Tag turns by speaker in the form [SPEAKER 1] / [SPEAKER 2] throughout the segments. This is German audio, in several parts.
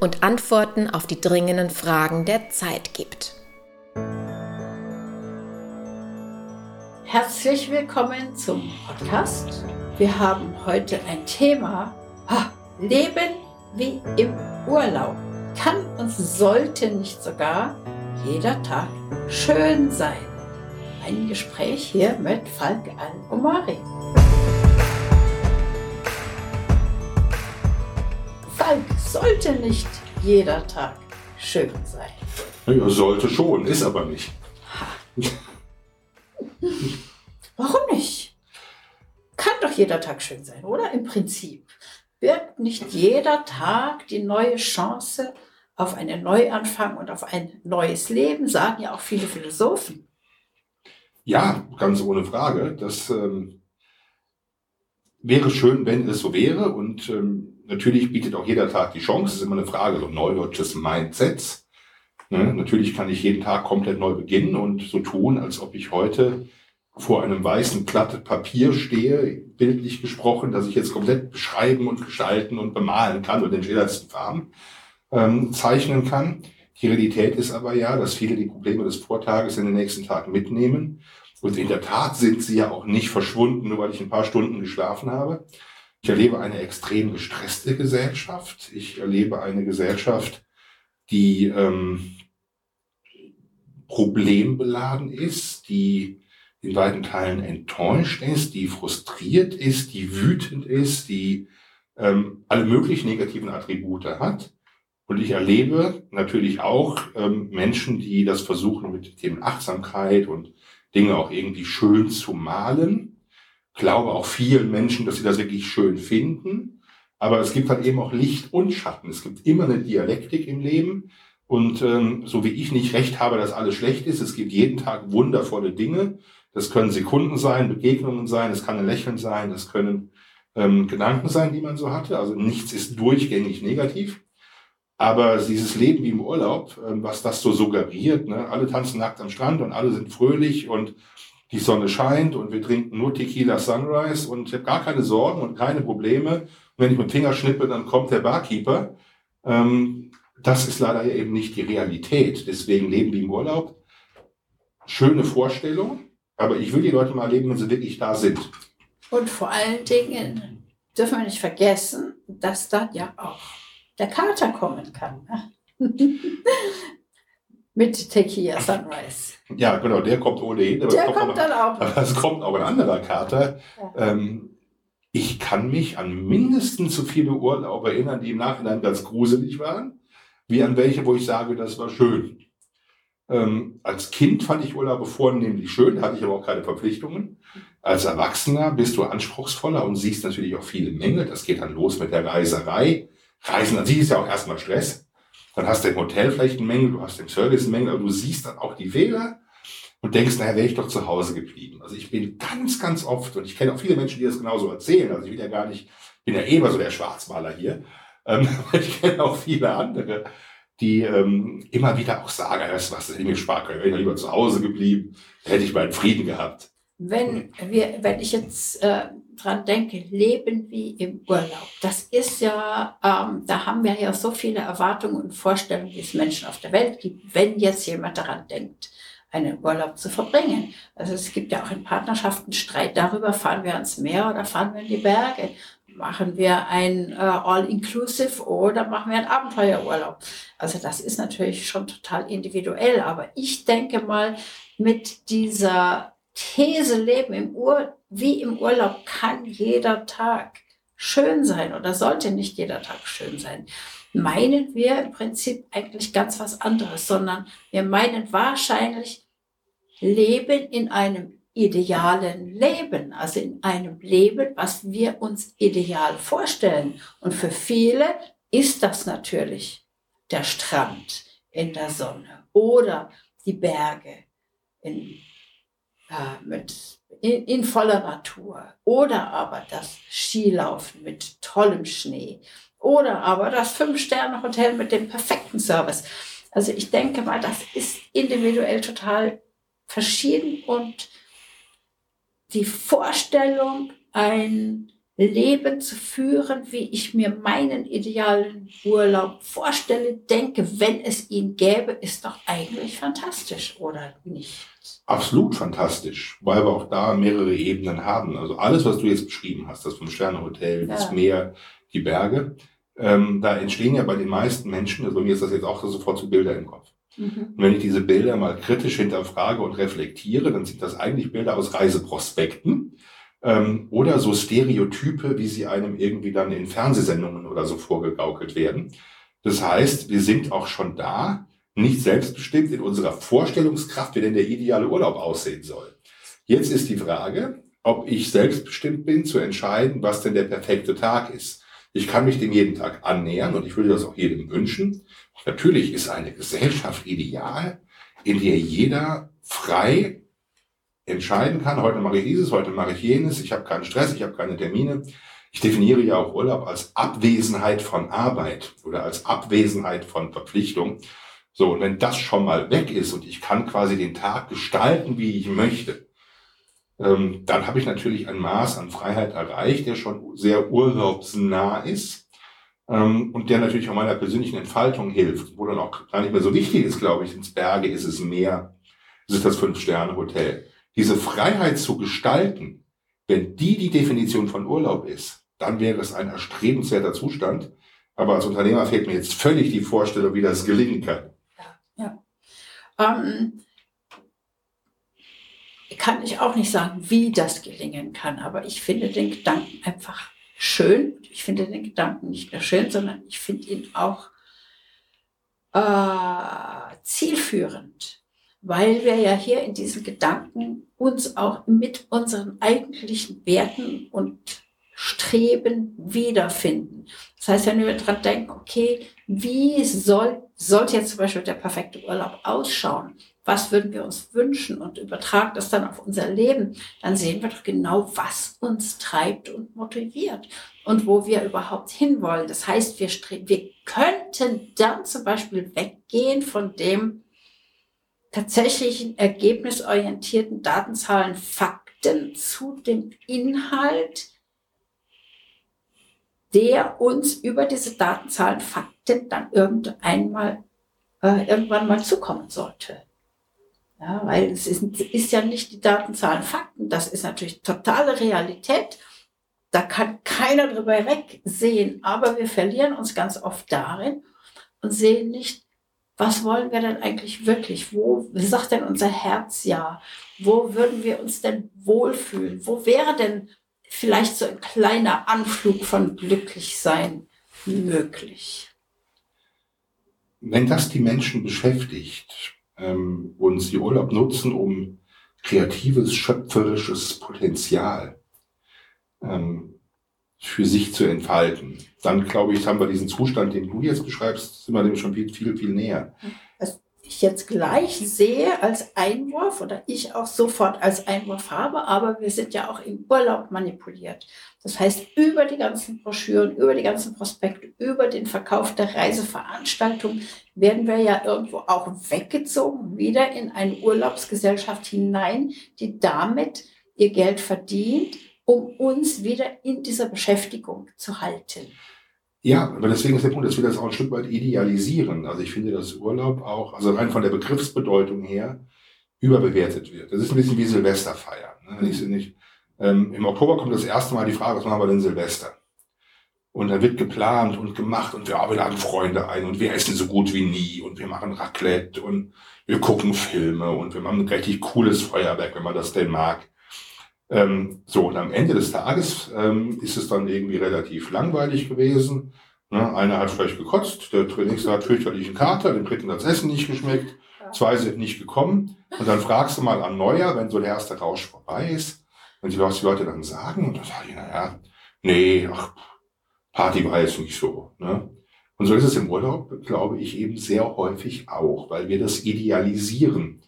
[SPEAKER 1] und Antworten auf die dringenden Fragen der Zeit gibt.
[SPEAKER 2] Herzlich willkommen zum Podcast. Wir haben heute ein Thema, Leben wie im Urlaub. Kann und sollte nicht sogar jeder Tag schön sein. Ein Gespräch hier mit Falk Al-Omari. Falk, sollte nicht jeder Tag schön sein?
[SPEAKER 3] Ja, sollte schon, ist aber nicht.
[SPEAKER 2] Warum nicht? Kann doch jeder Tag schön sein, oder? Im Prinzip. Birgt nicht jeder Tag die neue Chance auf einen Neuanfang und auf ein neues Leben, sagen ja auch viele Philosophen.
[SPEAKER 3] Ja, ganz ohne Frage. Das ähm, wäre schön, wenn es so wäre. Und ähm, natürlich bietet auch jeder Tag die Chance. Es ist immer eine Frage so neudeutsches Mindsets. Ne? Natürlich kann ich jeden Tag komplett neu beginnen und so tun, als ob ich heute vor einem weißen Blatt Papier stehe, bildlich gesprochen, dass ich jetzt komplett beschreiben und gestalten und bemalen kann und in schillerndsten Farben ähm, zeichnen kann. Die Realität ist aber ja, dass viele die Probleme des Vortages in den nächsten Tagen mitnehmen. Und in der Tat sind sie ja auch nicht verschwunden, nur weil ich ein paar Stunden geschlafen habe. Ich erlebe eine extrem gestresste Gesellschaft. Ich erlebe eine Gesellschaft, die ähm, problembeladen ist, die in weiten Teilen enttäuscht ist, die frustriert ist, die wütend ist, die ähm, alle möglichen negativen Attribute hat. Und ich erlebe natürlich auch ähm, Menschen, die das versuchen mit Themen Achtsamkeit und Dinge auch irgendwie schön zu malen glaube auch vielen Menschen, dass sie das wirklich schön finden. Aber es gibt halt eben auch Licht und Schatten. Es gibt immer eine Dialektik im Leben. Und ähm, so wie ich nicht recht habe, dass alles schlecht ist, es gibt jeden Tag wundervolle Dinge. Das können Sekunden sein, Begegnungen sein, es kann ein Lächeln sein, das können ähm, Gedanken sein, die man so hatte. Also nichts ist durchgängig negativ. Aber dieses Leben wie im Urlaub, ähm, was das so suggeriert, ne? alle tanzen nackt am Strand und alle sind fröhlich und die Sonne scheint und wir trinken nur Tequila Sunrise und ich habe gar keine Sorgen und keine Probleme. Und wenn ich mit dem Finger schnippe, dann kommt der Barkeeper. Ähm, das ist leider eben nicht die Realität. Deswegen leben die im Urlaub. Schöne Vorstellung, aber ich will die Leute mal erleben, wenn sie wirklich da sind.
[SPEAKER 2] Und vor allen Dingen dürfen wir nicht vergessen, dass dann ja auch der Kater kommen kann. Ne? mit Tequila Sunrise.
[SPEAKER 3] Ja, genau, der kommt ohnehin.
[SPEAKER 2] der kommt, kommt dann auch.
[SPEAKER 3] Aber es kommt auch ein anderer Kater. Ja. Ähm, ich kann mich an mindestens so viele Urlaube erinnern, die im Nachhinein ganz gruselig waren, wie an welche, wo ich sage, das war schön. Ähm, als Kind fand ich Urlaube vornehmlich schön, hatte ich aber auch keine Verpflichtungen. Als Erwachsener bist du anspruchsvoller und siehst natürlich auch viele Mängel. Das geht dann los mit der Reiserei. Reisen an sich ist ja auch erstmal Stress. Dann hast du im Hotel vielleicht eine Menge, du hast im Service eine Menge, aber du siehst dann auch die Fehler und denkst, naja, wäre ich doch zu Hause geblieben. Also ich bin ganz, ganz oft, und ich kenne auch viele Menschen, die das genauso erzählen, also ich will ja gar nicht, bin ja eh immer so der Schwarzmaler hier, ähm, ich kenne auch viele andere, die ähm, immer wieder auch sagen, weißt du was, das hätte ich wäre ich lieber zu Hause geblieben, hätte ich meinen Frieden gehabt.
[SPEAKER 2] Wenn, wir, wenn ich jetzt äh, dran denke, Leben wie im Urlaub, das ist ja, ähm, da haben wir ja so viele Erwartungen und Vorstellungen, wie es Menschen auf der Welt gibt, wenn jetzt jemand daran denkt, einen Urlaub zu verbringen. Also es gibt ja auch in Partnerschaften Streit darüber, fahren wir ans Meer oder fahren wir in die Berge. Machen wir ein äh, All-Inclusive oder machen wir einen Abenteuerurlaub? Also das ist natürlich schon total individuell, aber ich denke mal, mit dieser These leben im Ur, wie im Urlaub kann jeder Tag schön sein oder sollte nicht jeder Tag schön sein. Meinen wir im Prinzip eigentlich ganz was anderes, sondern wir meinen wahrscheinlich Leben in einem idealen Leben, also in einem Leben, was wir uns ideal vorstellen. Und für viele ist das natürlich der Strand, in der Sonne oder die Berge in, äh, mit, in, in voller Natur oder aber das Skilaufen mit tollem Schnee oder aber das Fünf-Sterne-Hotel mit dem perfekten Service. Also ich denke mal, das ist individuell total verschieden und die Vorstellung, ein Leben zu führen, wie ich mir meinen idealen Urlaub vorstelle, denke, wenn es ihn gäbe, ist doch eigentlich fantastisch, oder nicht?
[SPEAKER 3] Absolut fantastisch, weil wir auch da mehrere Ebenen haben. Also alles, was du jetzt beschrieben hast, das Fünf-Sterne-Hotel, ja. das Meer, die Berge, ähm, da entstehen ja bei den meisten Menschen, also mir ist das jetzt auch sofort so Bilder im Kopf. Mhm. Und wenn ich diese Bilder mal kritisch hinterfrage und reflektiere, dann sind das eigentlich Bilder aus Reiseprospekten ähm, oder so Stereotype, wie sie einem irgendwie dann in Fernsehsendungen oder so vorgegaukelt werden. Das heißt, wir sind auch schon da, nicht selbstbestimmt in unserer Vorstellungskraft, wie denn der ideale Urlaub aussehen soll. Jetzt ist die Frage, ob ich selbstbestimmt bin, zu entscheiden, was denn der perfekte Tag ist. Ich kann mich dem jeden Tag annähern und ich würde das auch jedem wünschen. Natürlich ist eine Gesellschaft ideal, in der jeder frei entscheiden kann, heute mache ich dieses, heute mache ich jenes, ich habe keinen Stress, ich habe keine Termine. Ich definiere ja auch Urlaub als Abwesenheit von Arbeit oder als Abwesenheit von Verpflichtung. So, und wenn das schon mal weg ist und ich kann quasi den Tag gestalten, wie ich möchte, ähm, dann habe ich natürlich ein Maß an Freiheit erreicht, der schon sehr urlaubsnah ist ähm, und der natürlich auch meiner persönlichen Entfaltung hilft, wo dann auch gar nicht mehr so wichtig ist, glaube ich, ins Berge ist es mehr, ist es das Fünf-Sterne-Hotel. Diese Freiheit zu gestalten, wenn die die Definition von Urlaub ist, dann wäre es ein erstrebenswerter Zustand. Aber als Unternehmer fehlt mir jetzt völlig die Vorstellung, wie das gelingen kann.
[SPEAKER 2] Ja. Ähm, kann ich auch nicht sagen, wie das gelingen kann, aber ich finde den Gedanken einfach schön. Ich finde den Gedanken nicht nur schön, sondern ich finde ihn auch äh, zielführend, weil wir ja hier in diesen Gedanken uns auch mit unseren eigentlichen Werten und Streben wiederfinden. Das heißt, wenn wir daran denken, okay, wie soll, sollte jetzt zum Beispiel der perfekte Urlaub ausschauen? was würden wir uns wünschen und übertragen das dann auf unser Leben, dann sehen wir doch genau, was uns treibt und motiviert und wo wir überhaupt hinwollen. Das heißt, wir, wir könnten dann zum Beispiel weggehen von dem tatsächlichen ergebnisorientierten Datenzahlen, Fakten zu dem Inhalt, der uns über diese Datenzahlen, Fakten dann irgendwann mal, äh, irgendwann mal zukommen sollte. Ja, weil es ist, ist ja nicht die Datenzahlen Fakten, das ist natürlich totale Realität. Da kann keiner drüber wegsehen, aber wir verlieren uns ganz oft darin und sehen nicht, was wollen wir denn eigentlich wirklich? Wo sagt denn unser Herz ja? Wo würden wir uns denn wohlfühlen? Wo wäre denn vielleicht so ein kleiner Anflug von Glücklichsein möglich?
[SPEAKER 3] Wenn das die Menschen beschäftigt, ähm, und sie Urlaub nutzen, um kreatives, schöpferisches Potenzial ähm, für sich zu entfalten. Dann glaube ich, haben wir diesen Zustand, den du jetzt beschreibst, sind wir dem schon viel, viel, viel näher.
[SPEAKER 2] Was ich jetzt gleich sehe als Einwurf oder ich auch sofort als Einwurf habe, aber wir sind ja auch im Urlaub manipuliert. Das heißt, über die ganzen Broschüren, über die ganzen Prospekte, über den Verkauf der Reiseveranstaltung werden wir ja irgendwo auch weggezogen, wieder in eine Urlaubsgesellschaft hinein, die damit ihr Geld verdient, um uns wieder in dieser Beschäftigung zu halten.
[SPEAKER 3] Ja, aber deswegen ist der Punkt, dass wir das auch ein Stück weit idealisieren. Also ich finde, dass Urlaub auch, also rein von der Begriffsbedeutung her, überbewertet wird. Das ist ein bisschen wie Silvesterfeiern. Ne? Ich ähm, Im Oktober kommt das erste Mal die Frage, was machen wir denn Silvester? Und da wird geplant und gemacht und wir, wir laden Freunde ein und wir essen so gut wie nie und wir machen Raclette und wir gucken Filme und wir machen ein richtig cooles Feuerwerk, wenn man das denn mag. Ähm, so, und am Ende des Tages ähm, ist es dann irgendwie relativ langweilig gewesen. Ne, einer hat vielleicht gekotzt, der nächste hat fürchterlichen Kater, dem dritten hat das Essen nicht geschmeckt, zwei sind nicht gekommen. Und dann fragst du mal an Neujahr, wenn so der erste Rausch vorbei ist, wenn die Leute dann sagen, und dann sage ich, naja, nee, ach, Party war jetzt nicht so. Ne? Und so ist es im Urlaub, glaube ich, eben sehr häufig auch, weil wir das idealisieren.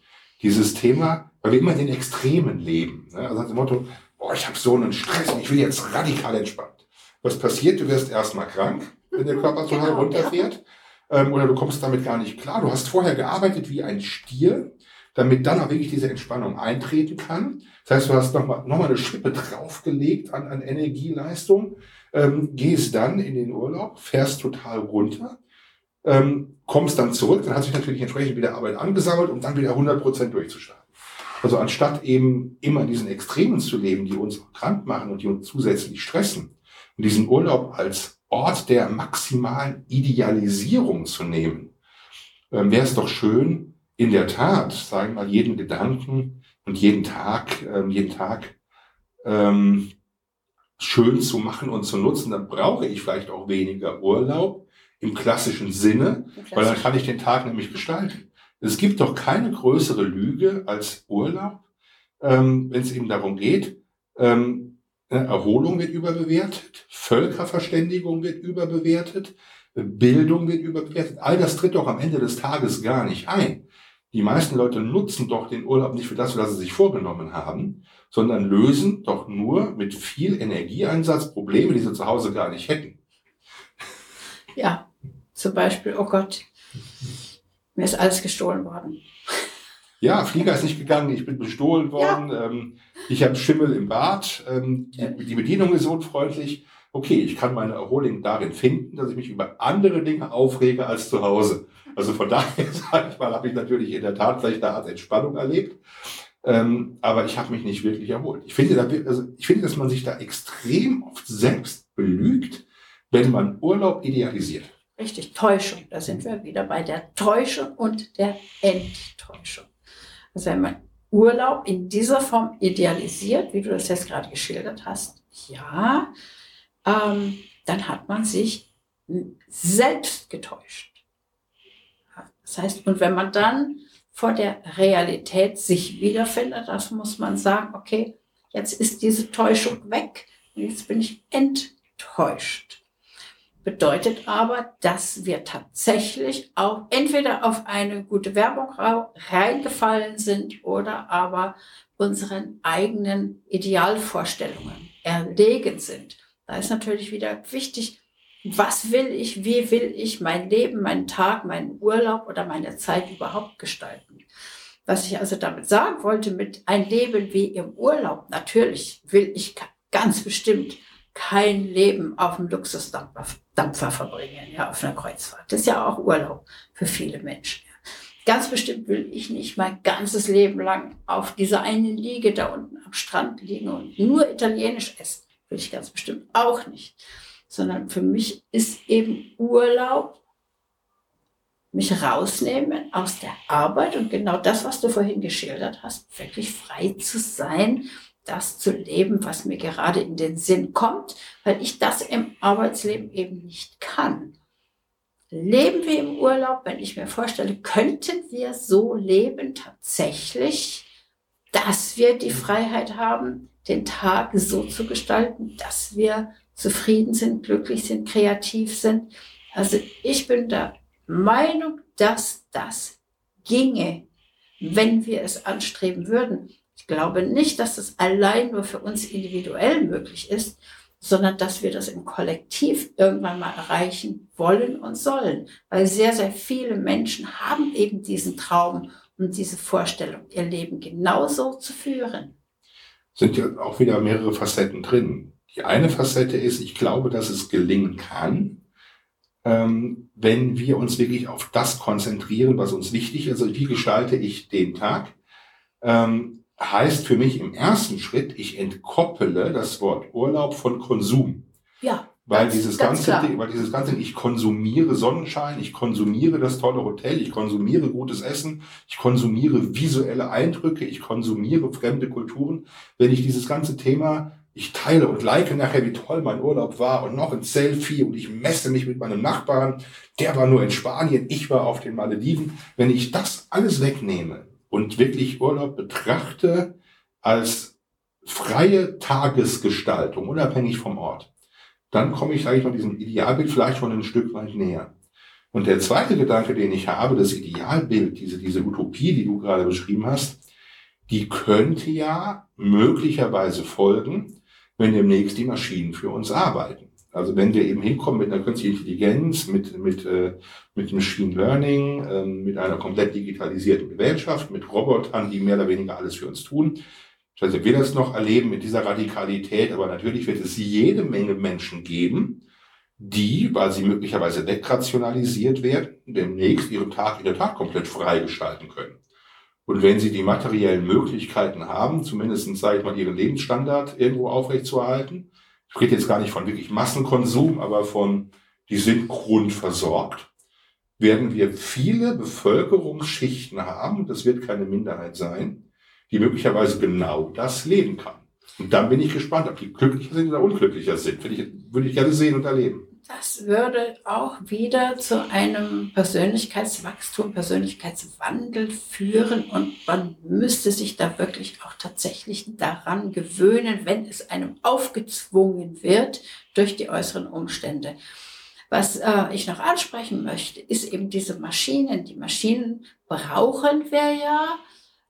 [SPEAKER 3] Dieses Thema, weil wir immer in den Extremen leben. Ne? Also nach dem Motto, boah, ich habe so einen Stress und ich will jetzt radikal entspannt. Was passiert? Du wirst erstmal krank, wenn der Körper total genau, runterfährt. Ja. Ähm, oder du kommst damit gar nicht klar. Du hast vorher gearbeitet wie ein Stier, damit dann auch wirklich diese Entspannung eintreten kann. Das heißt, du hast nochmal noch mal eine Schippe draufgelegt an, an Energieleistung ähm, gehst dann in den Urlaub, fährst total runter, ähm, kommst dann zurück, dann hat sich natürlich entsprechend wieder Arbeit angesammelt, um dann wieder 100 Prozent durchzustarten. Also anstatt eben immer in diesen Extremen zu leben, die uns krank machen und die uns zusätzlich stressen, und diesen Urlaub als Ort der maximalen Idealisierung zu nehmen, ähm, wäre es doch schön, in der Tat, sagen wir mal, jeden Gedanken und jeden Tag, ähm, jeden Tag ähm, schön zu machen und zu nutzen, dann brauche ich vielleicht auch weniger Urlaub im klassischen Sinne, weil dann kann ich den Tag nämlich gestalten. Es gibt doch keine größere Lüge als Urlaub, ähm, wenn es eben darum geht, ähm, Erholung wird überbewertet, Völkerverständigung wird überbewertet, Bildung wird überbewertet. All das tritt doch am Ende des Tages gar nicht ein. Die meisten Leute nutzen doch den Urlaub nicht für das, was sie sich vorgenommen haben, sondern lösen doch nur mit viel Energieeinsatz Probleme, die sie zu Hause gar nicht hätten.
[SPEAKER 2] Ja, zum Beispiel, oh Gott, mir ist alles gestohlen worden.
[SPEAKER 3] Ja, Flieger ist nicht gegangen, ich bin bestohlen worden, ja. ähm, ich habe Schimmel im Bad, ähm, die, die Bedienung ist unfreundlich. Okay, ich kann meine Erholung darin finden, dass ich mich über andere Dinge aufrege als zu Hause. Also von daher, sage ich mal, habe ich natürlich in der Tat vielleicht eine Art Entspannung erlebt. Ähm, aber ich habe mich nicht wirklich erholt. Ich finde, da, also ich finde, dass man sich da extrem oft selbst belügt, wenn man Urlaub idealisiert.
[SPEAKER 2] Richtig, Täuschung. Da sind wir wieder bei der Täuschung und der Enttäuschung. Also wenn man Urlaub in dieser Form idealisiert, wie du das jetzt gerade geschildert hast, ja, ähm, dann hat man sich selbst getäuscht. Das heißt, und wenn man dann vor der Realität sich wiederfindet, das muss man sagen, okay, jetzt ist diese Täuschung weg und jetzt bin ich enttäuscht. Bedeutet aber, dass wir tatsächlich auch entweder auf eine gute Werbung reingefallen sind oder aber unseren eigenen Idealvorstellungen erlegen sind. Da ist natürlich wieder wichtig, was will ich, wie will ich mein Leben, meinen Tag, meinen Urlaub oder meine Zeit überhaupt gestalten. Was ich also damit sagen wollte, mit ein Leben wie im Urlaub, natürlich will ich ganz bestimmt kein Leben auf dem Luxusdampfer Dampfer verbringen, ja, auf einer Kreuzfahrt. Das ist ja auch Urlaub für viele Menschen. Ganz bestimmt will ich nicht mein ganzes Leben lang auf dieser einen Liege da unten am Strand liegen und nur Italienisch essen. Will ich ganz bestimmt auch nicht sondern für mich ist eben Urlaub mich rausnehmen aus der Arbeit und genau das, was du vorhin geschildert hast, wirklich frei zu sein, das zu leben, was mir gerade in den Sinn kommt, weil ich das im Arbeitsleben eben nicht kann. Leben wir im Urlaub, wenn ich mir vorstelle, könnten wir so leben tatsächlich, dass wir die Freiheit haben, den Tag so zu gestalten, dass wir zufrieden sind, glücklich sind, kreativ sind. Also ich bin der Meinung, dass das ginge, wenn wir es anstreben würden. Ich glaube nicht, dass es allein nur für uns individuell möglich ist, sondern dass wir das im Kollektiv irgendwann mal erreichen wollen und sollen. Weil sehr, sehr viele Menschen haben eben diesen Traum und diese Vorstellung, ihr Leben genauso zu führen.
[SPEAKER 3] Sind ja auch wieder mehrere Facetten drin. Die eine Facette ist, ich glaube, dass es gelingen kann, ähm, wenn wir uns wirklich auf das konzentrieren, was uns wichtig ist. Also wie gestalte ich den Tag? Heißt für mich im ersten Schritt, ich entkoppele das Wort Urlaub von Konsum.
[SPEAKER 2] Ja.
[SPEAKER 3] Weil ganz, dieses ganz ganze, Ding, weil dieses ganze, ich konsumiere Sonnenschein, ich konsumiere das tolle Hotel, ich konsumiere gutes Essen, ich konsumiere visuelle Eindrücke, ich konsumiere fremde Kulturen. Wenn ich dieses ganze Thema ich teile und like nachher, wie toll mein Urlaub war und noch ein Selfie und ich messe mich mit meinem Nachbarn. Der war nur in Spanien, ich war auf den Malediven. Wenn ich das alles wegnehme und wirklich Urlaub betrachte als freie Tagesgestaltung, unabhängig vom Ort, dann komme ich, sage ich mal, diesem Idealbild vielleicht schon ein Stück weit näher. Und der zweite Gedanke, den ich habe, das Idealbild, diese, diese Utopie, die du gerade beschrieben hast, die könnte ja möglicherweise folgen, wenn demnächst die Maschinen für uns arbeiten. Also wenn wir eben hinkommen mit einer künstlichen Intelligenz, mit, mit, äh, mit Machine Learning, äh, mit einer komplett digitalisierten Gesellschaft, mit Robotern, die mehr oder weniger alles für uns tun. Ich weiß nicht, ob wir das noch erleben mit dieser Radikalität, aber natürlich wird es jede Menge Menschen geben, die, weil sie möglicherweise wegrationalisiert werden, demnächst ihren Tag in der Tat komplett freigestalten können. Und wenn sie die materiellen Möglichkeiten haben, zumindest, sage ich mal, ihren Lebensstandard irgendwo aufrechtzuerhalten, ich rede jetzt gar nicht von wirklich Massenkonsum, aber von, die sind grundversorgt, werden wir viele Bevölkerungsschichten haben, das wird keine Minderheit sein, die möglicherweise genau das leben kann. Und dann bin ich gespannt, ob die glücklicher sind oder unglücklicher sind. Würde ich, würde ich gerne sehen und erleben.
[SPEAKER 2] Das würde auch wieder zu einem Persönlichkeitswachstum, Persönlichkeitswandel führen und man müsste sich da wirklich auch tatsächlich daran gewöhnen, wenn es einem aufgezwungen wird durch die äußeren Umstände. Was äh, ich noch ansprechen möchte, ist eben diese Maschinen. Die Maschinen brauchen wir ja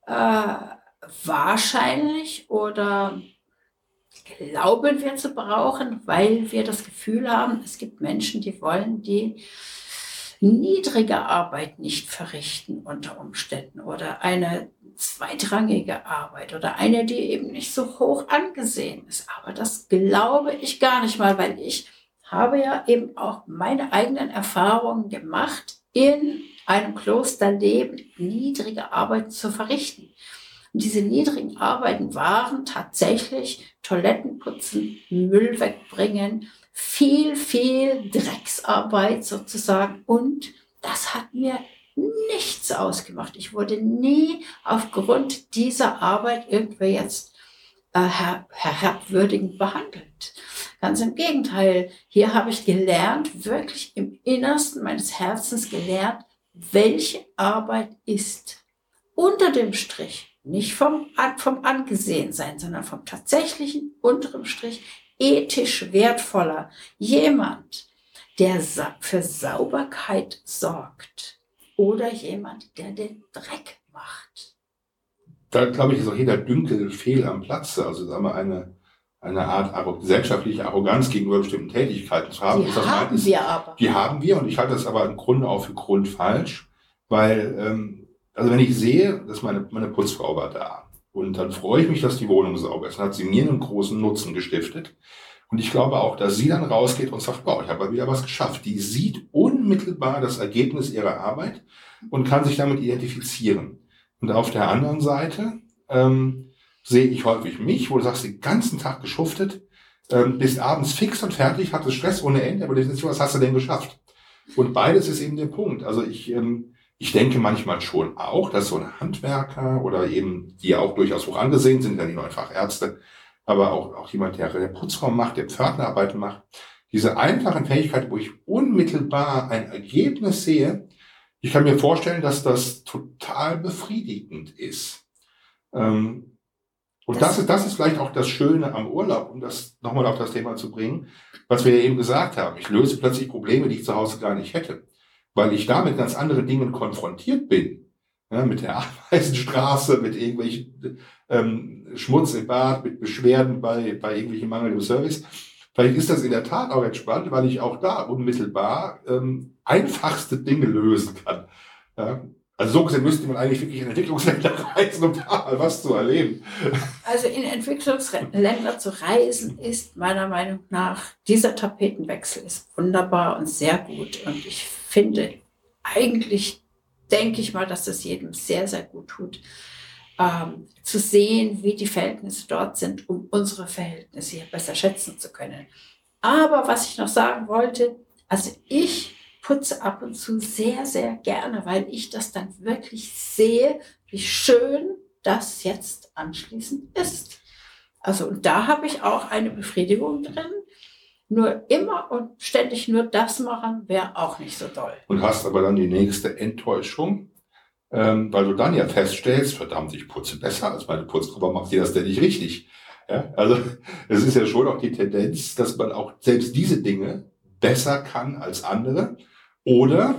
[SPEAKER 2] äh, wahrscheinlich oder glauben wir zu brauchen, weil wir das Gefühl haben, es gibt Menschen, die wollen die niedrige Arbeit nicht verrichten unter Umständen oder eine zweitrangige Arbeit oder eine, die eben nicht so hoch angesehen ist. Aber das glaube ich gar nicht mal, weil ich habe ja eben auch meine eigenen Erfahrungen gemacht, in einem Klosterleben niedrige Arbeit zu verrichten. Und diese niedrigen Arbeiten waren tatsächlich Toiletten putzen, Müll wegbringen, viel, viel Drecksarbeit sozusagen. Und das hat mir nichts ausgemacht. Ich wurde nie aufgrund dieser Arbeit irgendwie jetzt äh, her herabwürdigend behandelt. Ganz im Gegenteil, hier habe ich gelernt, wirklich im Innersten meines Herzens gelernt, welche Arbeit ist unter dem Strich nicht vom, vom Angesehensein, sondern vom tatsächlichen unteren Strich ethisch wertvoller. Jemand, der für Sauberkeit sorgt oder jemand, der den Dreck macht.
[SPEAKER 3] Da glaube ich, ist auch jeder Dünkel fehl am Platze. Also sagen wir eine, eine Art gesellschaftliche Arroganz gegenüber bestimmten Tätigkeiten zu haben.
[SPEAKER 2] Die haben meines, wir aber.
[SPEAKER 3] Die haben wir und ich halte das aber im Grunde auch für grundfalsch, weil ähm, also wenn ich sehe, dass meine, meine Putzfrau war da und dann freue ich mich, dass die Wohnung sauber ist, dann hat sie mir einen großen Nutzen gestiftet. Und ich glaube auch, dass sie dann rausgeht und sagt, boah, ich habe wieder was geschafft. Die sieht unmittelbar das Ergebnis ihrer Arbeit und kann sich damit identifizieren. Und auf der anderen Seite ähm, sehe ich häufig mich, wo du sagst, den ganzen Tag geschuftet, ähm, bist abends fix und fertig, hattest Stress ohne Ende, aber du denkst, was hast du denn geschafft? Und beides ist eben der Punkt. Also ich ähm, ich denke manchmal schon auch, dass so ein Handwerker oder eben, die ja auch durchaus hoch angesehen sind, ja nicht nur einfach Ärzte, aber auch, auch jemand, der, der Putzraum macht, der Pförtnerarbeiten macht, diese einfachen Fähigkeiten, wo ich unmittelbar ein Ergebnis sehe, ich kann mir vorstellen, dass das total befriedigend ist. Ähm, und das, das, ist, das ist vielleicht auch das Schöne am Urlaub, um das nochmal auf das Thema zu bringen, was wir ja eben gesagt haben. Ich löse plötzlich Probleme, die ich zu Hause gar nicht hätte weil ich da mit ganz anderen Dingen konfrontiert bin. Ja, mit der Ameisenstraße, mit irgendwelchen ähm, Schmutz im Bad, mit Beschwerden bei, bei irgendwelchen mangelndem Service. Vielleicht ist das in der Tat auch entspannt, weil ich auch da unmittelbar ähm, einfachste Dinge lösen kann. Ja, also so gesehen müsste man eigentlich wirklich in Entwicklungsländer reisen, um da mal was zu erleben.
[SPEAKER 2] Also in Entwicklungsländer zu reisen ist meiner Meinung nach, dieser Tapetenwechsel ist wunderbar und sehr gut. Und ich finde, eigentlich denke ich mal, dass das jedem sehr, sehr gut tut, ähm, zu sehen, wie die Verhältnisse dort sind, um unsere Verhältnisse hier besser schätzen zu können. Aber was ich noch sagen wollte, also ich putze ab und zu sehr, sehr gerne, weil ich das dann wirklich sehe, wie schön das jetzt anschließend ist. Also und da habe ich auch eine Befriedigung drin. Nur immer und ständig nur das machen, wäre auch nicht so toll.
[SPEAKER 3] Und hast aber dann die nächste Enttäuschung, ähm, weil du dann ja feststellst, verdammt, ich putze besser als meine Putzgruppe, macht die das denn nicht richtig? Ja, also es ist ja schon auch die Tendenz, dass man auch selbst diese Dinge besser kann als andere. Oder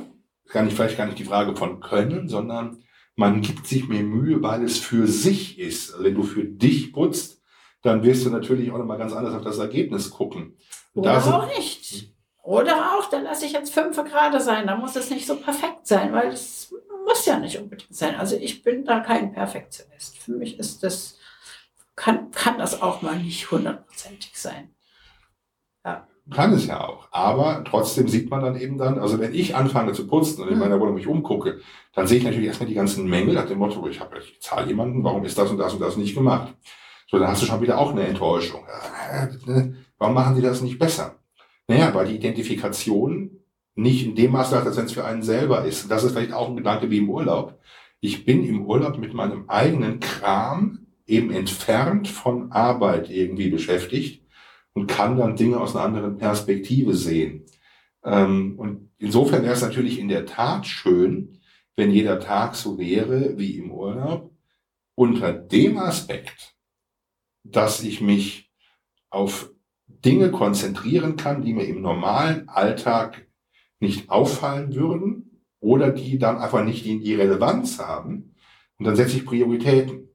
[SPEAKER 3] gar nicht, vielleicht gar nicht die Frage von können, sondern man gibt sich mehr Mühe, weil es für sich ist. Also wenn du für dich putzt, dann wirst du natürlich auch nochmal ganz anders auf das Ergebnis gucken.
[SPEAKER 2] Oder auch nicht. Oder auch, dann lasse ich jetzt fünf Grad sein, da muss es nicht so perfekt sein, weil es muss ja nicht unbedingt sein. Also ich bin da kein Perfektionist. Für mich ist das, kann, kann das auch mal nicht hundertprozentig sein.
[SPEAKER 3] Kann es ja auch. Aber trotzdem sieht man dann eben dann, also wenn ich anfange zu putzen und in mhm. meiner Wohnung mich umgucke, dann sehe ich natürlich erstmal die ganzen Mängel nach dem Motto, ich habe ich zahle jemanden, warum ist das und das und das nicht gemacht? So, dann hast du schon wieder auch eine Enttäuschung. Warum machen die das nicht besser? Naja, weil die Identifikation nicht in dem Maße hat, als wenn es für einen selber ist. Das ist vielleicht auch ein Gedanke wie im Urlaub. Ich bin im Urlaub mit meinem eigenen Kram eben entfernt von Arbeit irgendwie beschäftigt und kann dann Dinge aus einer anderen Perspektive sehen. Ähm, und insofern wäre es natürlich in der Tat schön, wenn jeder Tag so wäre wie im Urlaub, unter dem Aspekt, dass ich mich auf Dinge konzentrieren kann, die mir im normalen Alltag nicht auffallen würden oder die dann einfach nicht in die Relevanz haben. Und dann setze ich Prioritäten.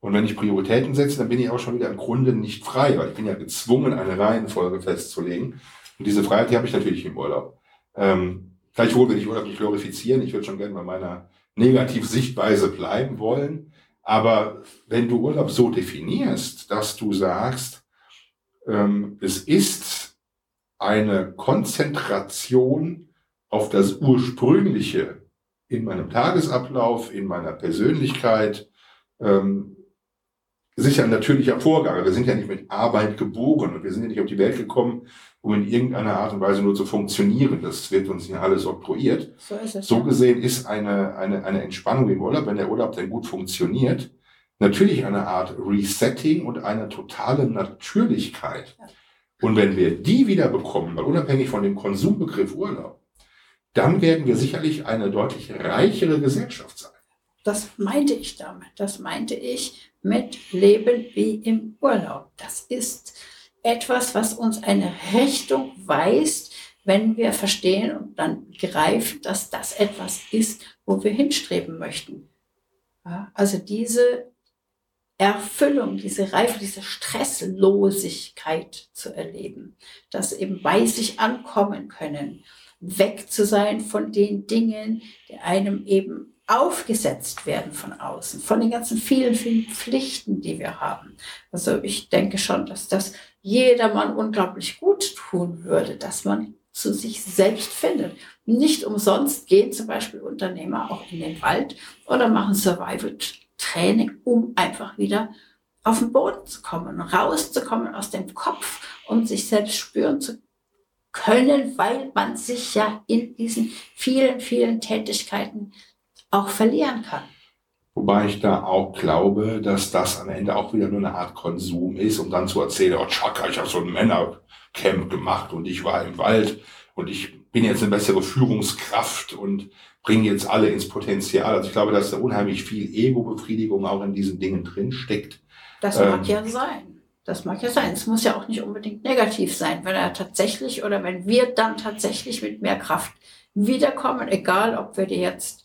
[SPEAKER 3] Und wenn ich Prioritäten setze, dann bin ich auch schon wieder im Grunde nicht frei, weil ich bin ja gezwungen, eine Reihenfolge festzulegen. Und diese Freiheit, die habe ich natürlich im Urlaub. Ähm, gleichwohl will ich Urlaub nicht glorifizieren. Ich würde schon gerne bei meiner Negativ-Sichtweise bleiben wollen. Aber wenn du Urlaub so definierst, dass du sagst, ähm, es ist eine Konzentration auf das Ursprüngliche in meinem Tagesablauf, in meiner Persönlichkeit, ähm, sicher ein natürlicher Vorgang. Wir sind ja nicht mit Arbeit geboren und wir sind ja nicht auf die Welt gekommen, um in irgendeiner Art und Weise nur zu funktionieren. Das wird uns ja alles oktroyiert. So, ist es, so gesehen ist eine, eine, eine Entspannung im Urlaub, wenn der Urlaub dann gut funktioniert, natürlich eine Art Resetting und eine totale Natürlichkeit. Und wenn wir die wieder bekommen, mal unabhängig von dem Konsumbegriff Urlaub, dann werden wir sicherlich eine deutlich reichere Gesellschaft sein.
[SPEAKER 2] Das meinte ich damit. Das meinte ich mit Leben wie im Urlaub. Das ist etwas, was uns eine Richtung weist, wenn wir verstehen und dann greifen, dass das etwas ist, wo wir hinstreben möchten. Also diese Erfüllung, diese Reife, diese Stresslosigkeit zu erleben, dass eben bei sich ankommen können, weg zu sein von den Dingen, die einem eben aufgesetzt werden von außen, von den ganzen vielen, vielen Pflichten, die wir haben. Also ich denke schon, dass das jedermann unglaublich gut tun würde, dass man zu sich selbst findet. Nicht umsonst gehen zum Beispiel Unternehmer auch in den Wald oder machen Survival-Training, um einfach wieder auf den Boden zu kommen, rauszukommen aus dem Kopf und sich selbst spüren zu können, weil man sich ja in diesen vielen, vielen Tätigkeiten auch verlieren kann.
[SPEAKER 3] Wobei ich da auch glaube, dass das am Ende auch wieder nur eine Art Konsum ist, um dann zu erzählen, oh Chaka, ich habe so ein Männercamp gemacht und ich war im Wald und ich bin jetzt eine bessere Führungskraft und bringe jetzt alle ins Potenzial. Also ich glaube, dass da unheimlich viel Ego-Befriedigung auch in diesen Dingen drin steckt.
[SPEAKER 2] Das mag ähm, ja sein. Das mag ja sein. Es muss ja auch nicht unbedingt negativ sein, wenn er tatsächlich oder wenn wir dann tatsächlich mit mehr Kraft wiederkommen, egal ob wir die jetzt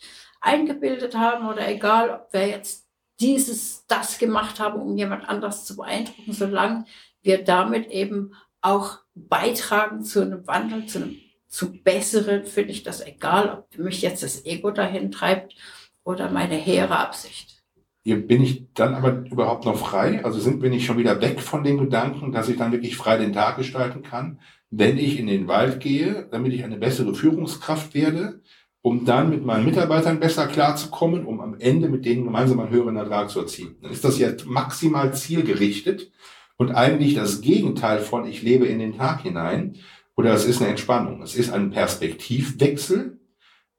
[SPEAKER 2] eingebildet haben oder egal, ob wir jetzt dieses, das gemacht haben, um jemand anders zu beeindrucken, solange wir damit eben auch beitragen zu einem Wandel, zu einem zu besseren, finde ich das egal, ob mich jetzt das Ego dahin treibt oder meine hehre Absicht.
[SPEAKER 3] Hier bin ich dann aber überhaupt noch frei? Also sind wir nicht schon wieder weg von dem Gedanken, dass ich dann wirklich frei den Tag gestalten kann, wenn ich in den Wald gehe, damit ich eine bessere Führungskraft werde, um dann mit meinen Mitarbeitern besser klarzukommen, um am Ende mit denen gemeinsam einen höheren Ertrag zu erzielen. Dann ist das ja maximal zielgerichtet und eigentlich das Gegenteil von ich lebe in den Tag hinein oder es ist eine Entspannung. Es ist ein Perspektivwechsel,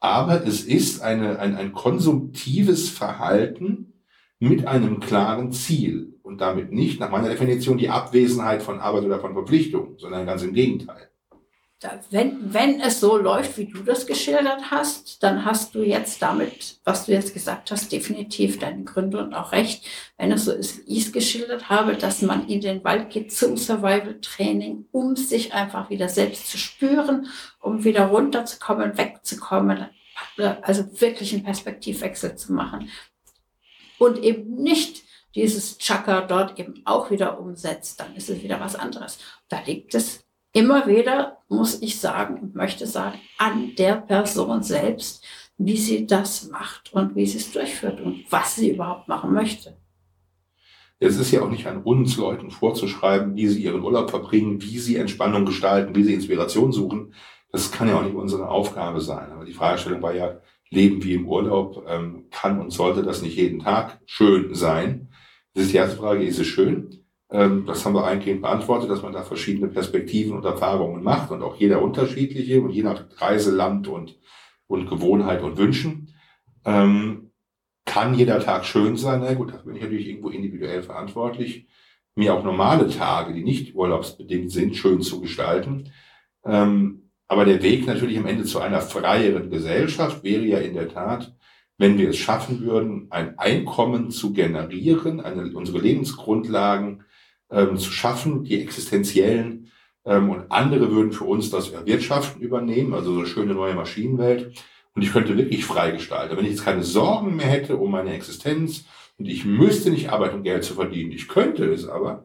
[SPEAKER 3] aber es ist eine, ein, ein konsumtives Verhalten mit einem klaren Ziel und damit nicht nach meiner Definition die Abwesenheit von Arbeit oder von Verpflichtung, sondern ganz im Gegenteil
[SPEAKER 2] wenn, wenn es so läuft, wie du das geschildert hast, dann hast du jetzt damit, was du jetzt gesagt hast, definitiv deine Gründe und auch recht. Wenn es so ist, wie ich es geschildert habe, dass man in den Wald geht zum Survival-Training, um sich einfach wieder selbst zu spüren, um wieder runterzukommen, wegzukommen, also wirklich einen Perspektivwechsel zu machen und eben nicht dieses Chakra dort eben auch wieder umsetzt, dann ist es wieder was anderes. Da liegt es immer wieder, muss ich sagen und möchte sagen, an der Person selbst, wie sie das macht und wie sie es durchführt und was sie überhaupt machen möchte.
[SPEAKER 3] Es ist ja auch nicht an uns Leuten vorzuschreiben, wie sie ihren Urlaub verbringen, wie sie Entspannung gestalten, wie sie Inspiration suchen. Das kann ja auch nicht unsere Aufgabe sein. Aber die Fragestellung war ja, leben wie im Urlaub, ähm, kann und sollte das nicht jeden Tag schön sein? Das ist die erste Frage, ist es schön? Ähm, das haben wir eingehend beantwortet, dass man da verschiedene Perspektiven und Erfahrungen macht und auch jeder unterschiedliche und je nach Reiseland und, und Gewohnheit und Wünschen. Ähm, kann jeder Tag schön sein? Na gut, da bin ich natürlich irgendwo individuell verantwortlich, mir auch normale Tage, die nicht urlaubsbedingt sind, schön zu gestalten. Ähm, aber der Weg natürlich am Ende zu einer freieren Gesellschaft wäre ja in der Tat, wenn wir es schaffen würden, ein Einkommen zu generieren, eine, unsere Lebensgrundlagen ähm, zu schaffen, die existenziellen, ähm, und andere würden für uns das Erwirtschaften übernehmen, also so eine schöne neue Maschinenwelt. Und ich könnte wirklich frei gestalten. Wenn ich jetzt keine Sorgen mehr hätte um meine Existenz und ich müsste nicht arbeiten, um Geld zu verdienen, ich könnte es aber,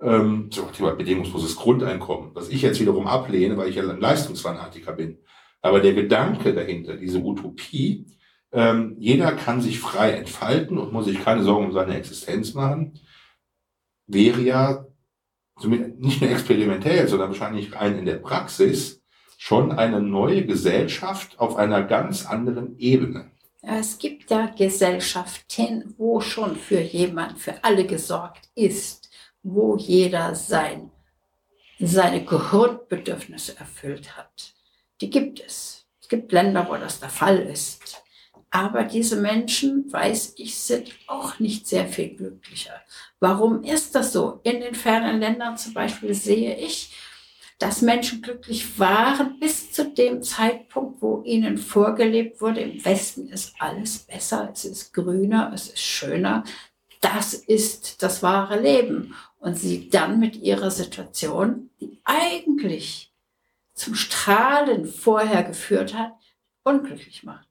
[SPEAKER 3] ähm, so Thema bedingungsloses Grundeinkommen, was ich jetzt wiederum ablehne, weil ich ja ein Leistungsfanatiker bin. Aber der Gedanke dahinter, diese Utopie, ähm, jeder kann sich frei entfalten und muss sich keine Sorgen um seine Existenz machen, wäre ja nicht nur experimentell, sondern wahrscheinlich rein in der Praxis schon eine neue Gesellschaft auf einer ganz anderen Ebene.
[SPEAKER 2] Es gibt ja Gesellschaften, wo schon für jemand, für alle gesorgt ist, wo jeder sein, seine Grundbedürfnisse erfüllt hat. Die gibt es. Es gibt Länder, wo das der Fall ist. Aber diese Menschen, weiß ich, sind auch nicht sehr viel glücklicher. Warum ist das so? In den fernen Ländern zum Beispiel sehe ich, dass Menschen glücklich waren bis zu dem Zeitpunkt, wo ihnen vorgelebt wurde, im Westen ist alles besser, es ist grüner, es ist schöner. Das ist das wahre Leben. Und sie dann mit ihrer Situation, die eigentlich zum Strahlen vorher geführt hat, unglücklich macht.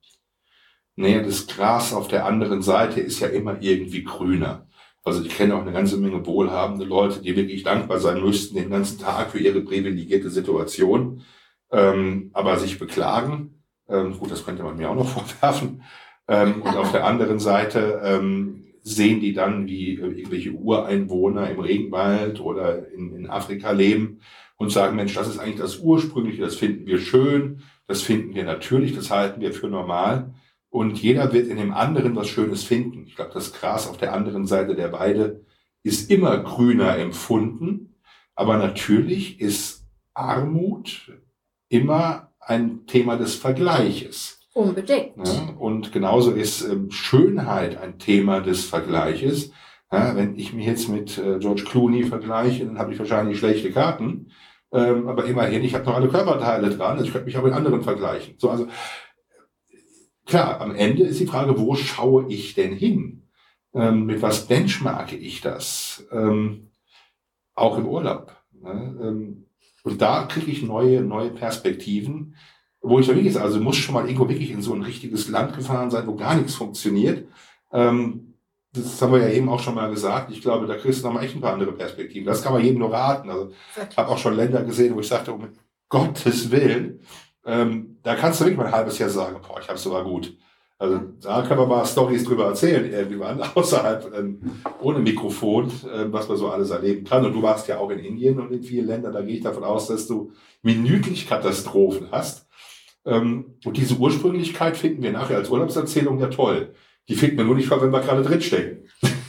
[SPEAKER 3] Naja, das Gras auf der anderen Seite ist ja immer irgendwie grüner. Also ich kenne auch eine ganze Menge wohlhabende Leute, die wirklich dankbar sein müssten den ganzen Tag für ihre privilegierte Situation, ähm, aber sich beklagen. Ähm, gut, das könnte man mir auch noch vorwerfen. Ähm, und auf der anderen Seite ähm, sehen die dann, wie irgendwelche Ureinwohner im Regenwald oder in, in Afrika leben und sagen, Mensch, das ist eigentlich das Ursprüngliche, das finden wir schön, das finden wir natürlich, das halten wir für normal. Und jeder wird in dem anderen was Schönes finden. Ich glaube, das Gras auf der anderen Seite der Weide ist immer grüner empfunden. Aber natürlich ist Armut immer ein Thema des Vergleiches.
[SPEAKER 2] Unbedingt.
[SPEAKER 3] Ja, und genauso ist ähm, Schönheit ein Thema des Vergleiches. Ja, wenn ich mich jetzt mit äh, George Clooney vergleiche, dann habe ich wahrscheinlich schlechte Karten. Ähm, aber immerhin, ich habe noch alle Körperteile dran. Also ich könnte mich auch mit anderen vergleichen. So, also klar, am Ende ist die Frage, wo schaue ich denn hin? Ähm, mit was benchmarke ich das? Ähm, auch im Urlaub. Ne? Ähm, und da kriege ich neue, neue Perspektiven, wo ich sage, also muss schon mal irgendwo wirklich in so ein richtiges Land gefahren sein, wo gar nichts funktioniert. Ähm, das haben wir ja eben auch schon mal gesagt. Ich glaube, da kriegst du noch mal echt ein paar andere Perspektiven. Das kann man jedem nur raten. Also, ich habe auch schon Länder gesehen, wo ich sagte, um Gottes Willen, ähm, da kannst du wirklich mal ein halbes Jahr sagen, boah, ich habe es sogar gut. Also da kann man mal Stories drüber erzählen, irgendwann außerhalb, ähm, ohne Mikrofon, äh, was man so alles erleben kann. Und du warst ja auch in Indien und in vielen Ländern, da gehe ich davon aus, dass du minütlich Katastrophen hast. Ähm, und diese Ursprünglichkeit finden wir nachher als Urlaubserzählung ja toll. Die finden wir nur nicht, wenn wir gerade drinstecken.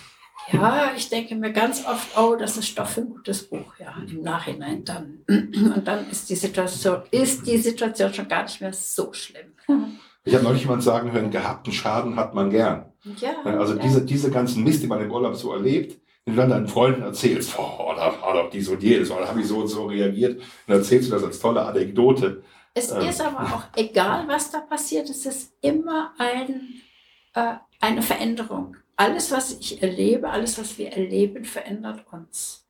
[SPEAKER 2] Ja, ich denke mir ganz oft, oh, das ist Stoff für ein gutes Buch, ja, im Nachhinein dann. Und dann ist die Situation, ist die Situation schon gar nicht mehr so schlimm.
[SPEAKER 3] Ich habe neulich jemand sagen hören, gehabten Schaden hat man gern. Ja. Also ja. diese, diese ganzen Mist, die man im Urlaub so erlebt, wenn du dann deinen Freunden erzählst, oh, da war doch dies und jedes, oder habe ich so und so reagiert, dann erzählst du das als tolle Anekdote.
[SPEAKER 2] Es ähm. ist aber auch egal, was da passiert, es ist immer ein, äh, eine Veränderung alles, was ich erlebe, alles, was wir erleben, verändert uns.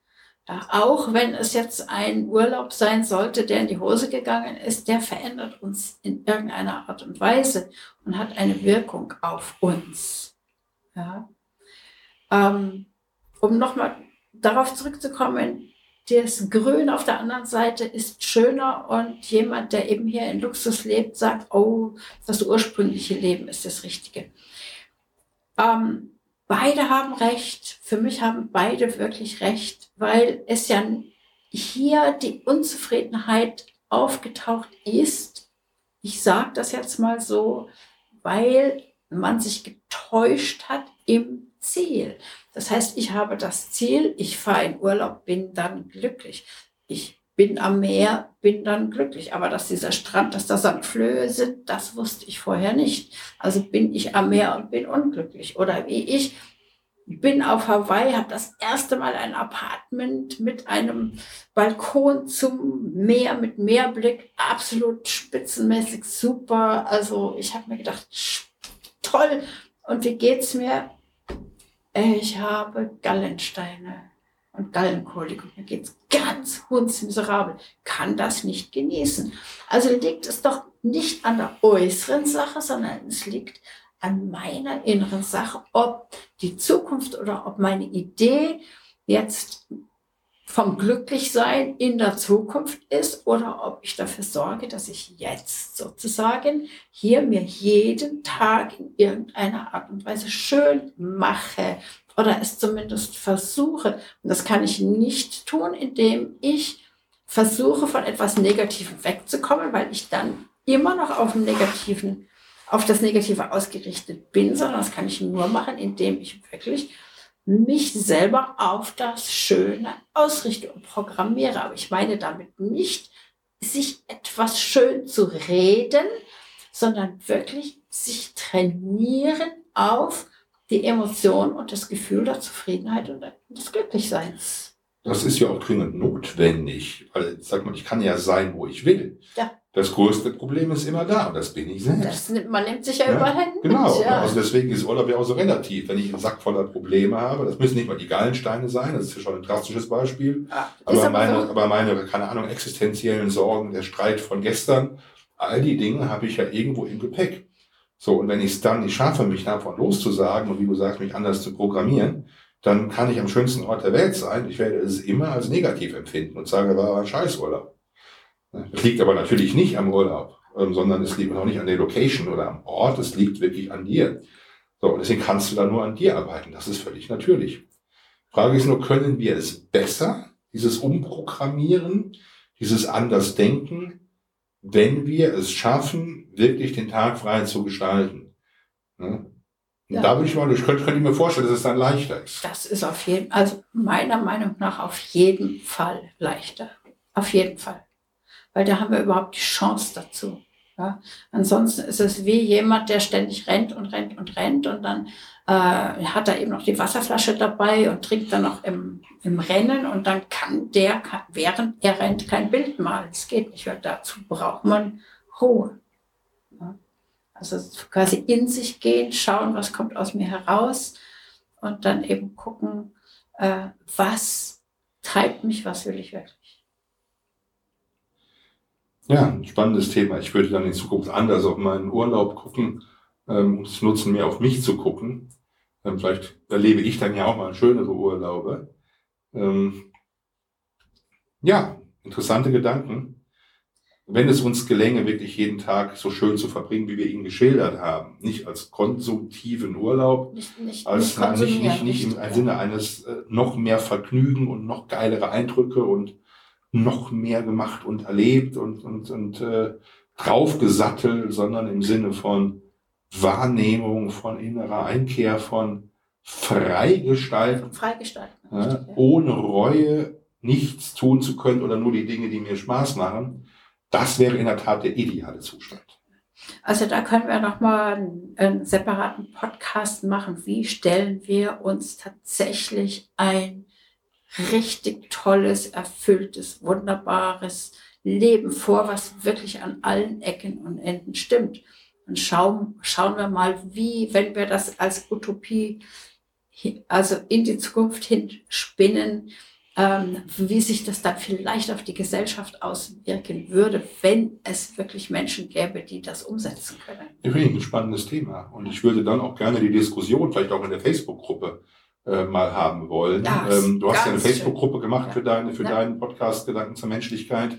[SPEAKER 2] Ja, auch wenn es jetzt ein Urlaub sein sollte, der in die Hose gegangen ist, der verändert uns in irgendeiner Art und Weise und hat eine Wirkung auf uns. Ja. Ähm, um nochmal darauf zurückzukommen, das Grün auf der anderen Seite ist schöner und jemand, der eben hier in Luxus lebt, sagt, oh, das ursprüngliche Leben ist das Richtige. Ähm, beide haben recht. Für mich haben beide wirklich recht, weil es ja hier die Unzufriedenheit aufgetaucht ist. Ich sage das jetzt mal so, weil man sich getäuscht hat im Ziel. Das heißt, ich habe das Ziel, ich fahre in Urlaub, bin dann glücklich. Ich bin am Meer, bin dann glücklich. Aber dass dieser Strand, dass da Sandflöhe sind, das wusste ich vorher nicht. Also bin ich am Meer und bin unglücklich. Oder wie ich bin auf Hawaii, habe das erste Mal ein Apartment mit einem Balkon zum Meer, mit Meerblick, absolut spitzenmäßig super. Also ich habe mir gedacht, toll. Und wie geht's mir? Ich habe Gallensteine und Gallenkolik und mir geht's ganz hundsmiserabel. Kann das nicht genießen. Also liegt es doch nicht an der äußeren Sache, sondern es liegt an meiner inneren Sache, ob die Zukunft oder ob meine Idee jetzt vom Glücklichsein in der Zukunft ist oder ob ich dafür sorge, dass ich jetzt sozusagen hier mir jeden Tag in irgendeiner Art und Weise schön mache oder es zumindest versuche. Und das kann ich nicht tun, indem ich versuche, von etwas Negativem wegzukommen, weil ich dann immer noch auf dem Negativen auf das Negative ausgerichtet bin, sondern das kann ich nur machen, indem ich wirklich mich selber auf das Schöne ausrichte und programmiere. Aber ich meine damit nicht, sich etwas schön zu reden, sondern wirklich sich trainieren auf die Emotion und das Gefühl der Zufriedenheit und des Glücklichseins.
[SPEAKER 3] Das ist ja auch dringend notwendig, weil, sag mal, ich kann ja sein, wo ich will. Ja. Das größte Problem ist immer da und das bin ich selbst. Das
[SPEAKER 2] nimmt, man nimmt sich ja, ja überall hin.
[SPEAKER 3] Genau, ja. also deswegen ist Urlaub ja auch so relativ. Wenn ich einen Sack voller Probleme habe, das müssen nicht mal die Gallensteine sein, das ist ja schon ein drastisches Beispiel. Ah, aber, aber, meine, so. aber meine, keine Ahnung, existenziellen Sorgen, der Streit von gestern, all die Dinge habe ich ja irgendwo im Gepäck. So, und wenn ich es dann nicht schaffe, mich davon loszusagen und wie du sagst, mich anders zu programmieren, dann kann ich am schönsten Ort der Welt sein. Ich werde es immer als negativ empfinden und sage, war ein Scheißurlaub. Das liegt aber natürlich nicht am Urlaub, ähm, sondern es liegt auch nicht an der Location oder am Ort, es liegt wirklich an dir. So, und deswegen kannst du da nur an dir arbeiten. Das ist völlig natürlich. Frage ist nur, können wir es besser, dieses Umprogrammieren, dieses Andersdenken, wenn wir es schaffen, wirklich den Tag frei zu gestalten? Ne? Ja. Da würde ich mal, ich könnte, könnte mir vorstellen, dass es dann leichter ist.
[SPEAKER 2] Das ist auf jeden, also meiner Meinung nach auf jeden Fall leichter. Auf jeden Fall weil da haben wir überhaupt die Chance dazu. Ja? Ansonsten ist es wie jemand, der ständig rennt und rennt und rennt und dann äh, hat er eben noch die Wasserflasche dabei und trinkt dann noch im, im Rennen und dann kann der, während er rennt, kein Bild malen. Das geht nicht, weil dazu braucht man Ruhe. Also quasi in sich gehen, schauen, was kommt aus mir heraus und dann eben gucken, äh, was treibt mich, was will ich wirklich.
[SPEAKER 3] Ja, ein spannendes Thema. Ich würde dann in Zukunft anders auf meinen Urlaub gucken ähm, es nutzen, mehr auf mich zu gucken. Ähm, vielleicht erlebe ich dann ja auch mal schönere Urlaube. Ähm, ja, interessante Gedanken. Wenn es uns gelänge, wirklich jeden Tag so schön zu verbringen, wie wir ihn geschildert haben, nicht als konsumtiven Urlaub, nicht, nicht, als nicht, nicht, nicht, nicht im Sinne eines äh, noch mehr Vergnügen und noch geilere Eindrücke und noch mehr gemacht und erlebt und, und, und äh, draufgesattelt, sondern im Sinne von Wahrnehmung, von innerer Einkehr, von Freigestalten.
[SPEAKER 2] Freigestalten.
[SPEAKER 3] Ja, ohne Reue nichts tun zu können oder nur die Dinge, die mir Spaß machen. Das wäre in der Tat der ideale Zustand.
[SPEAKER 2] Also da können wir nochmal einen, einen separaten Podcast machen. Wie stellen wir uns tatsächlich ein richtig tolles, erfülltes, wunderbares Leben vor, was wirklich an allen Ecken und Enden stimmt. Und schauen, schauen wir mal, wie, wenn wir das als Utopie, also in die Zukunft hin spinnen, ähm, wie sich das dann vielleicht auf die Gesellschaft auswirken würde, wenn es wirklich Menschen gäbe, die das umsetzen können.
[SPEAKER 3] Ich finde ein spannendes Thema. Und ich würde dann auch gerne die Diskussion, vielleicht auch in der Facebook-Gruppe, äh, mal haben wollen. Ähm, du hast ja eine Facebook-Gruppe gemacht ja. für, deine, für ja. deinen Podcast Gedanken zur Menschlichkeit,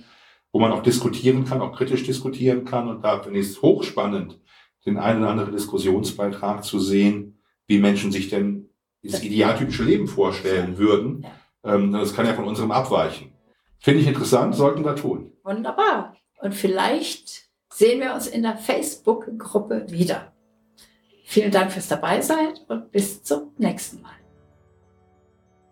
[SPEAKER 3] wo man auch diskutieren kann, auch kritisch diskutieren kann. Und da finde ich es hochspannend, den einen oder anderen Diskussionsbeitrag zu sehen, wie Menschen sich denn das idealtypische Leben vorstellen würden. Ähm, das kann ja von unserem abweichen. Finde ich interessant, sollten wir tun.
[SPEAKER 2] Wunderbar. Und vielleicht sehen wir uns in der Facebook-Gruppe wieder. Vielen Dank fürs Dabeisein und bis zum nächsten Mal.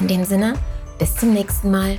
[SPEAKER 1] In dem Sinne, bis zum nächsten Mal.